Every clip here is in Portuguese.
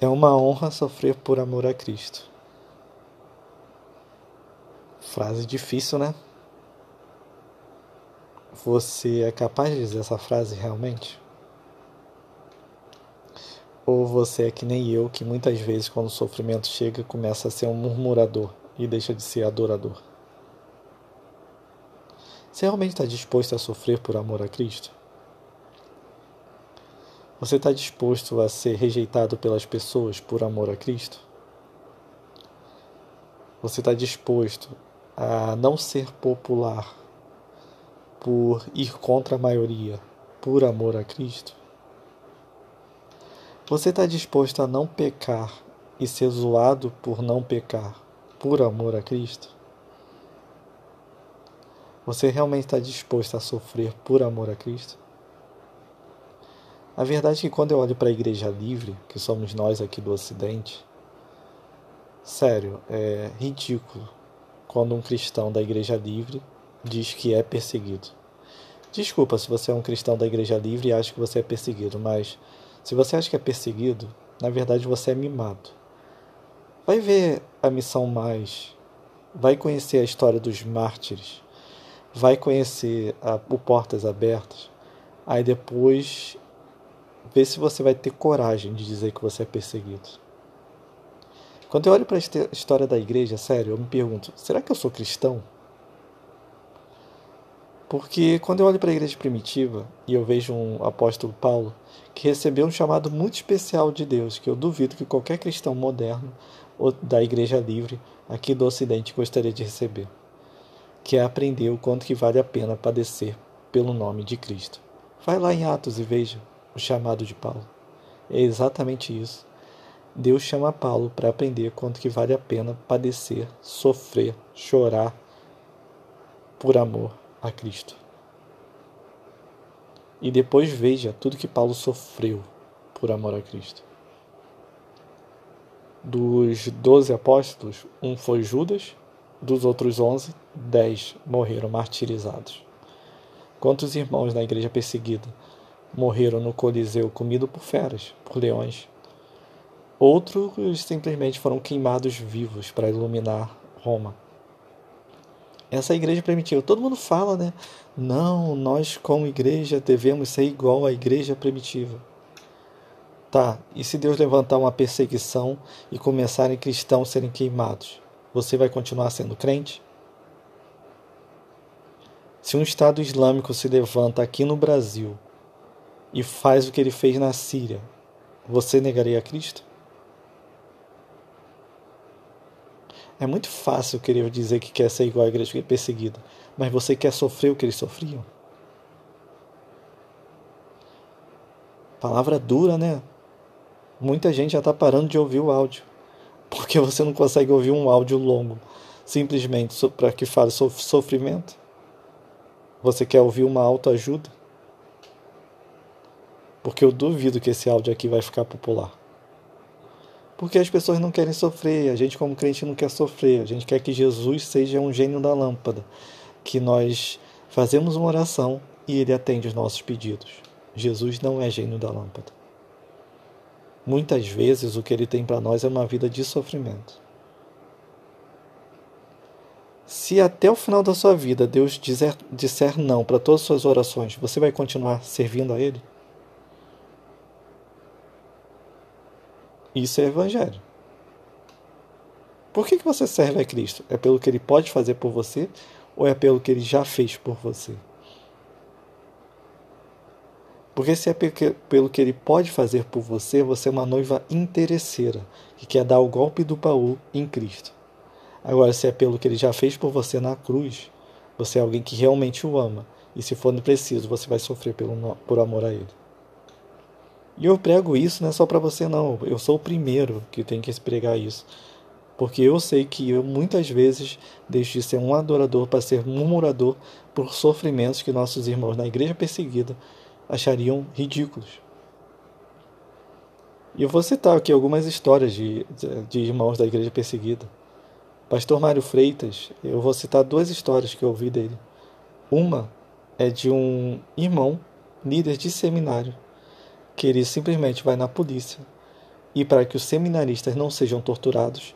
É uma honra sofrer por amor a Cristo. Frase difícil, né? Você é capaz de dizer essa frase realmente? Ou você é que nem eu, que muitas vezes, quando o sofrimento chega, começa a ser um murmurador e deixa de ser adorador? Você realmente está disposto a sofrer por amor a Cristo? Você está disposto a ser rejeitado pelas pessoas por amor a Cristo? Você está disposto a não ser popular por ir contra a maioria por amor a Cristo? Você está disposto a não pecar e ser zoado por não pecar por amor a Cristo? Você realmente está disposto a sofrer por amor a Cristo? A verdade é que quando eu olho para a Igreja Livre, que somos nós aqui do Ocidente, sério, é ridículo quando um cristão da Igreja Livre diz que é perseguido. Desculpa se você é um cristão da Igreja Livre e acha que você é perseguido, mas se você acha que é perseguido, na verdade você é mimado. Vai ver a missão mais, vai conhecer a história dos mártires, vai conhecer a, o Portas Abertas, aí depois Vê se você vai ter coragem de dizer que você é perseguido. Quando eu olho para a história da igreja, sério, eu me pergunto: será que eu sou cristão? Porque quando eu olho para a igreja primitiva e eu vejo um apóstolo Paulo que recebeu um chamado muito especial de Deus, que eu duvido que qualquer cristão moderno ou da igreja livre aqui do Ocidente gostaria de receber, que é aprender o quanto que vale a pena padecer pelo nome de Cristo. Vai lá em Atos e veja o chamado de Paulo. É exatamente isso. Deus chama Paulo para aprender quanto que vale a pena padecer, sofrer, chorar por amor a Cristo. E depois veja tudo que Paulo sofreu por amor a Cristo. Dos doze apóstolos, um foi Judas, dos outros onze, dez morreram martirizados. Quantos irmãos na igreja perseguida morreram no Coliseu comido por feras, por leões. Outros simplesmente foram queimados vivos para iluminar Roma. Essa igreja primitiva, todo mundo fala, né? Não, nós como igreja devemos ser igual à igreja primitiva. Tá, e se Deus levantar uma perseguição e começarem cristãos serem queimados, você vai continuar sendo crente? Se um Estado Islâmico se levanta aqui no Brasil e faz o que ele fez na Síria, você negaria a Cristo? É muito fácil querer dizer que quer ser igual à igreja é perseguida, mas você quer sofrer o que eles sofriam? Palavra dura, né? Muita gente já está parando de ouvir o áudio, porque você não consegue ouvir um áudio longo, simplesmente para que fale sofrimento. Você quer ouvir uma autoajuda? Porque eu duvido que esse áudio aqui vai ficar popular. Porque as pessoas não querem sofrer, a gente como crente não quer sofrer, a gente quer que Jesus seja um gênio da lâmpada, que nós fazemos uma oração e ele atende os nossos pedidos. Jesus não é gênio da lâmpada. Muitas vezes o que ele tem para nós é uma vida de sofrimento. Se até o final da sua vida Deus dizer, disser não para todas as suas orações, você vai continuar servindo a Ele? Isso é evangelho. Por que, que você serve a Cristo? É pelo que ele pode fazer por você ou é pelo que ele já fez por você? Porque se é pelo que ele pode fazer por você, você é uma noiva interesseira, que quer dar o golpe do baú em Cristo. Agora, se é pelo que ele já fez por você na cruz, você é alguém que realmente o ama. E se for preciso, você vai sofrer pelo, por amor a ele. E eu prego isso não é só para você, não. Eu sou o primeiro que tem que pregar isso. Porque eu sei que eu muitas vezes deixo de ser um adorador para ser murmurador por sofrimentos que nossos irmãos na igreja perseguida achariam ridículos. E eu vou citar aqui algumas histórias de, de irmãos da igreja perseguida. Pastor Mário Freitas, eu vou citar duas histórias que eu ouvi dele. Uma é de um irmão, líder de seminário, que ele simplesmente vai na polícia e para que os seminaristas não sejam torturados,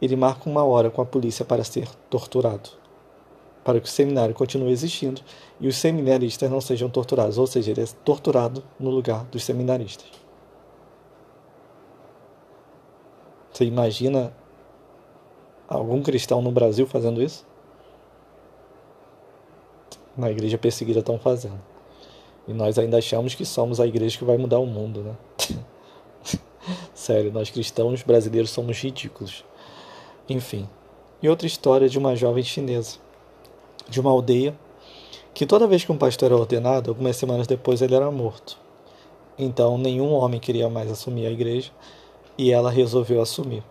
ele marca uma hora com a polícia para ser torturado. Para que o seminário continue existindo e os seminaristas não sejam torturados, ou seja, ele é torturado no lugar dos seminaristas. Você imagina algum cristão no Brasil fazendo isso? Na igreja perseguida estão fazendo. E nós ainda achamos que somos a igreja que vai mudar o mundo, né? Sério, nós cristãos brasileiros somos ridículos. Enfim. E outra história de uma jovem chinesa, de uma aldeia, que toda vez que um pastor era ordenado, algumas semanas depois ele era morto. Então nenhum homem queria mais assumir a igreja e ela resolveu assumir.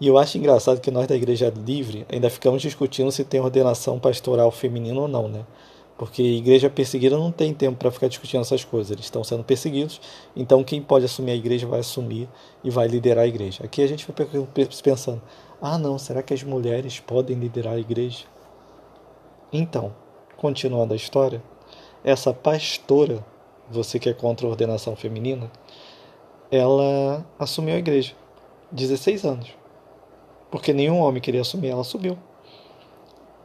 E eu acho engraçado que nós da Igreja Livre ainda ficamos discutindo se tem ordenação pastoral feminina ou não, né? Porque igreja perseguida não tem tempo para ficar discutindo essas coisas. Eles estão sendo perseguidos, então quem pode assumir a igreja vai assumir e vai liderar a igreja. Aqui a gente vai pensando: ah, não, será que as mulheres podem liderar a igreja? Então, continuando a história, essa pastora, você que é contra a ordenação feminina, ela assumiu a igreja, 16 anos. Porque nenhum homem queria assumir, ela subiu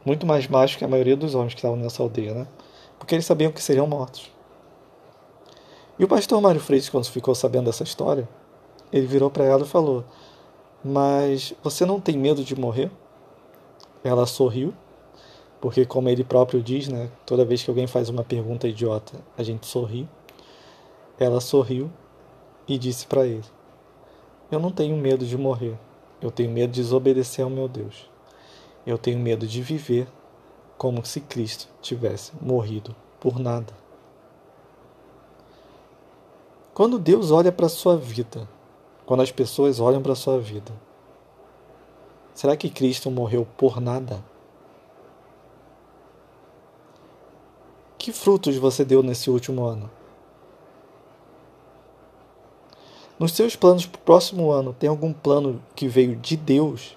muito mais macho que a maioria dos homens que estavam nessa aldeia, né? Porque eles sabiam que seriam mortos. E o pastor Mário Freitas, quando ficou sabendo dessa história, ele virou para ela e falou: Mas você não tem medo de morrer? Ela sorriu, porque, como ele próprio diz, né, toda vez que alguém faz uma pergunta idiota, a gente sorri. Ela sorriu e disse para ele: Eu não tenho medo de morrer, eu tenho medo de desobedecer ao meu Deus. Eu tenho medo de viver como se Cristo tivesse morrido por nada. Quando Deus olha para a sua vida, quando as pessoas olham para a sua vida, será que Cristo morreu por nada? Que frutos você deu nesse último ano? Nos seus planos para o próximo ano, tem algum plano que veio de Deus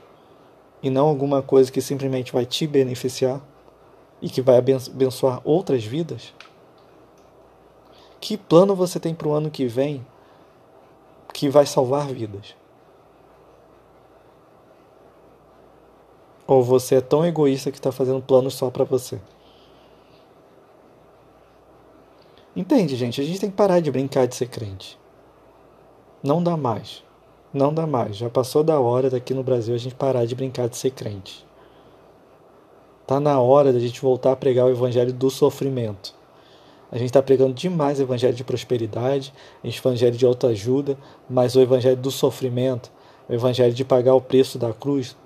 e não alguma coisa que simplesmente vai te beneficiar e que vai abençoar outras vidas? Que plano você tem para o ano que vem que vai salvar vidas? Ou você é tão egoísta que está fazendo planos só para você? Entende, gente? A gente tem que parar de brincar de ser crente. Não dá mais. Não dá mais. Já passou da hora daqui no Brasil a gente parar de brincar de ser crente. Tá na hora da gente voltar a pregar o evangelho do sofrimento. A gente está pregando demais o evangelho de prosperidade, o evangelho de autoajuda, mas o evangelho do sofrimento, o evangelho de pagar o preço da cruz,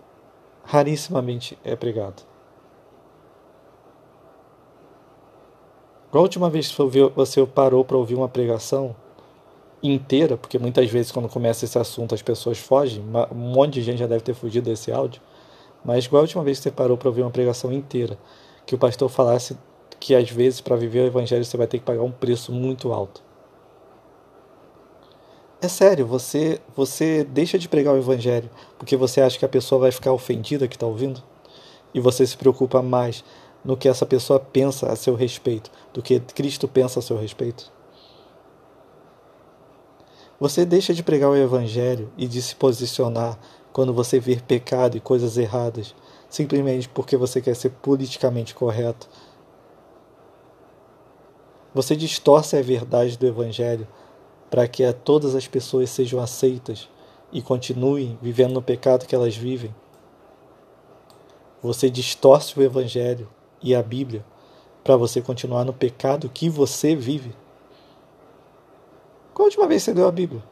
rarissimamente é pregado. Qual a última vez que você parou para ouvir uma pregação inteira, porque muitas vezes quando começa esse assunto as pessoas fogem, um monte de gente já deve ter fugido desse áudio, mas igual a última vez que você parou para ouvir uma pregação inteira, que o pastor falasse que às vezes para viver o evangelho você vai ter que pagar um preço muito alto. É sério, você você deixa de pregar o evangelho porque você acha que a pessoa vai ficar ofendida que está ouvindo? E você se preocupa mais no que essa pessoa pensa a seu respeito do que Cristo pensa a seu respeito? Você deixa de pregar o Evangelho e de se posicionar quando você vê pecado e coisas erradas, simplesmente porque você quer ser politicamente correto. Você distorce a verdade do Evangelho para que todas as pessoas sejam aceitas e continuem vivendo no pecado que elas vivem. Você distorce o Evangelho e a Bíblia para você continuar no pecado que você vive. Qual a última vez que você leu a Bíblia?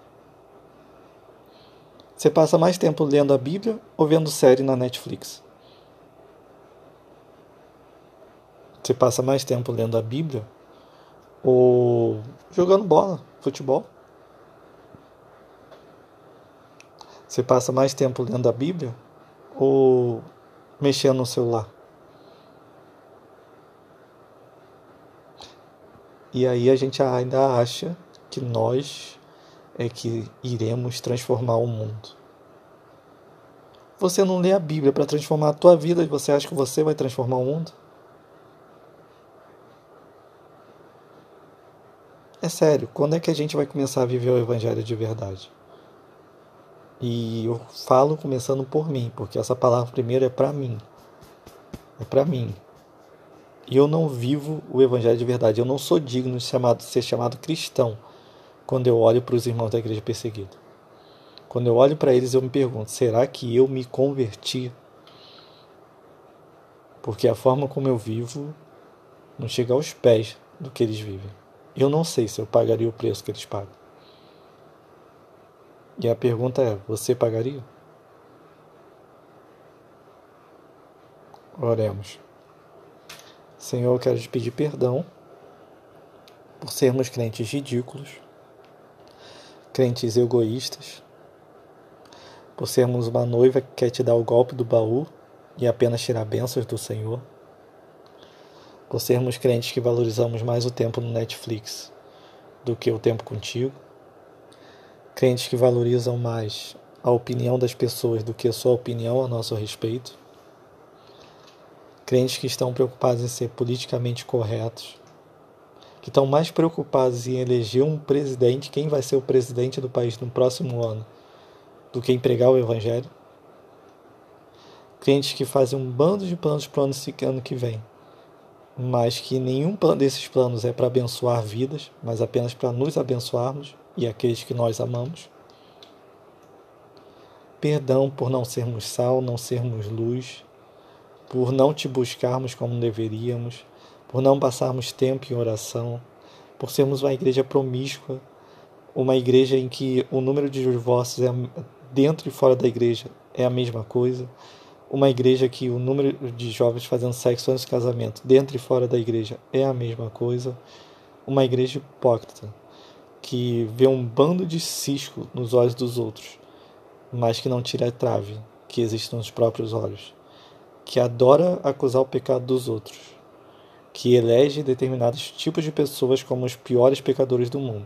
Você passa mais tempo lendo a Bíblia ou vendo série na Netflix? Você passa mais tempo lendo a Bíblia ou jogando bola, futebol? Você passa mais tempo lendo a Bíblia ou mexendo no celular? E aí a gente ainda acha que nós é que iremos transformar o mundo. Você não lê a Bíblia para transformar a tua vida e você acha que você vai transformar o mundo? É sério, quando é que a gente vai começar a viver o Evangelho de verdade? E eu falo começando por mim, porque essa palavra primeiro é para mim. É para mim. E eu não vivo o evangelho de verdade. Eu não sou digno de chamado, ser chamado cristão quando eu olho para os irmãos da igreja perseguida. Quando eu olho para eles, eu me pergunto: será que eu me converti? Porque a forma como eu vivo não chega aos pés do que eles vivem. Eu não sei se eu pagaria o preço que eles pagam. E a pergunta é: você pagaria? Oremos. Senhor, eu quero te pedir perdão por sermos crentes ridículos, crentes egoístas, por sermos uma noiva que quer te dar o golpe do baú e apenas tirar bênçãos do Senhor, por sermos crentes que valorizamos mais o tempo no Netflix do que o tempo contigo, crentes que valorizam mais a opinião das pessoas do que a sua opinião a nosso respeito crentes que estão preocupados em ser politicamente corretos, que estão mais preocupados em eleger um presidente, quem vai ser o presidente do país no próximo ano, do que em pregar o evangelho. Crentes que fazem um bando de planos para o ano que vem, mas que nenhum desses planos é para abençoar vidas, mas apenas para nos abençoarmos e aqueles que nós amamos. Perdão por não sermos sal, não sermos luz, por não te buscarmos como deveríamos, por não passarmos tempo em oração, por sermos uma igreja promíscua, uma igreja em que o número de divórcios é dentro e fora da igreja é a mesma coisa, uma igreja que o número de jovens fazendo sexo antes do casamento dentro e fora da igreja é a mesma coisa, uma igreja hipócrita que vê um bando de cisco nos olhos dos outros, mas que não tira a trave que existe nos próprios olhos que adora acusar o pecado dos outros, que elege determinados tipos de pessoas como os piores pecadores do mundo,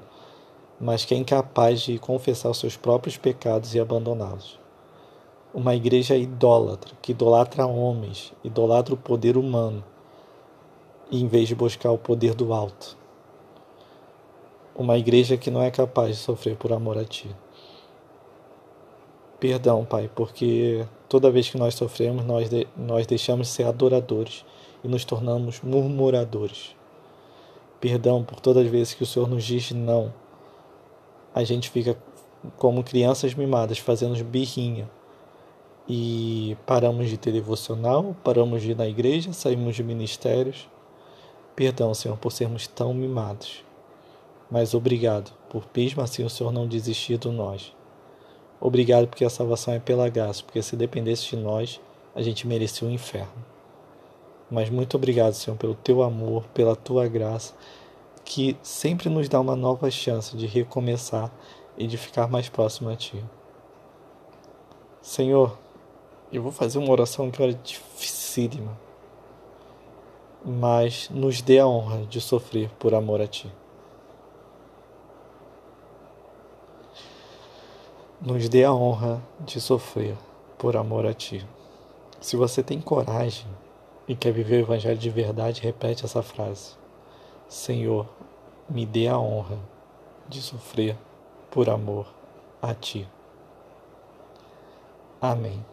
mas que é incapaz de confessar os seus próprios pecados e abandoná-los. Uma igreja idólatra, que idolatra homens, idolatra o poder humano, em vez de buscar o poder do alto. Uma igreja que não é capaz de sofrer por amor a ti. Perdão, Pai, porque toda vez que nós sofremos, nós, de, nós deixamos de ser adoradores e nos tornamos murmuradores. Perdão por todas as vezes que o Senhor nos diz não. A gente fica como crianças mimadas, fazendo birrinha. E paramos de ter devocional, paramos de ir na igreja, saímos de ministérios. Perdão, Senhor, por sermos tão mimados. Mas obrigado por mesmo assim o Senhor não desistir de nós. Obrigado porque a salvação é pela graça, porque se dependesse de nós, a gente merecia o um inferno. Mas muito obrigado, Senhor, pelo teu amor, pela tua graça, que sempre nos dá uma nova chance de recomeçar e de ficar mais próximo a ti. Senhor, eu vou fazer uma oração que era dificílima, mas nos dê a honra de sofrer por amor a ti. nos dê a honra de sofrer por amor a Ti. Se você tem coragem e quer viver o Evangelho de verdade, repete essa frase: Senhor, me dê a honra de sofrer por amor a Ti. Amém.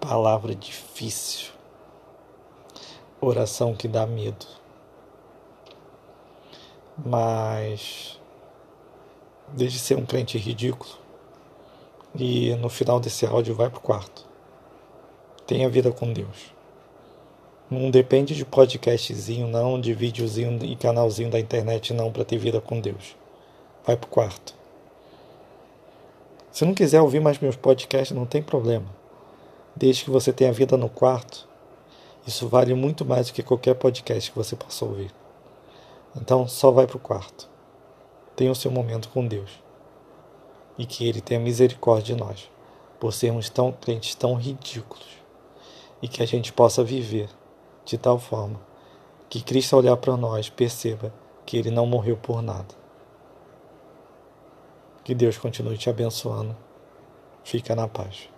Palavra difícil, oração que dá medo, mas Desde ser um crente ridículo. E no final desse áudio, vai pro quarto. Tenha vida com Deus. Não depende de podcastzinho, não, de videozinho e canalzinho da internet, não, para ter vida com Deus. Vai pro quarto. Se não quiser ouvir mais meus podcasts, não tem problema. Desde que você tenha vida no quarto, isso vale muito mais do que qualquer podcast que você possa ouvir. Então, só vai pro quarto tenha o seu momento com Deus. E que Ele tenha misericórdia de nós, por sermos tão crentes tão ridículos. E que a gente possa viver de tal forma que Cristo, ao olhar para nós, perceba que Ele não morreu por nada. Que Deus continue te abençoando. Fica na paz.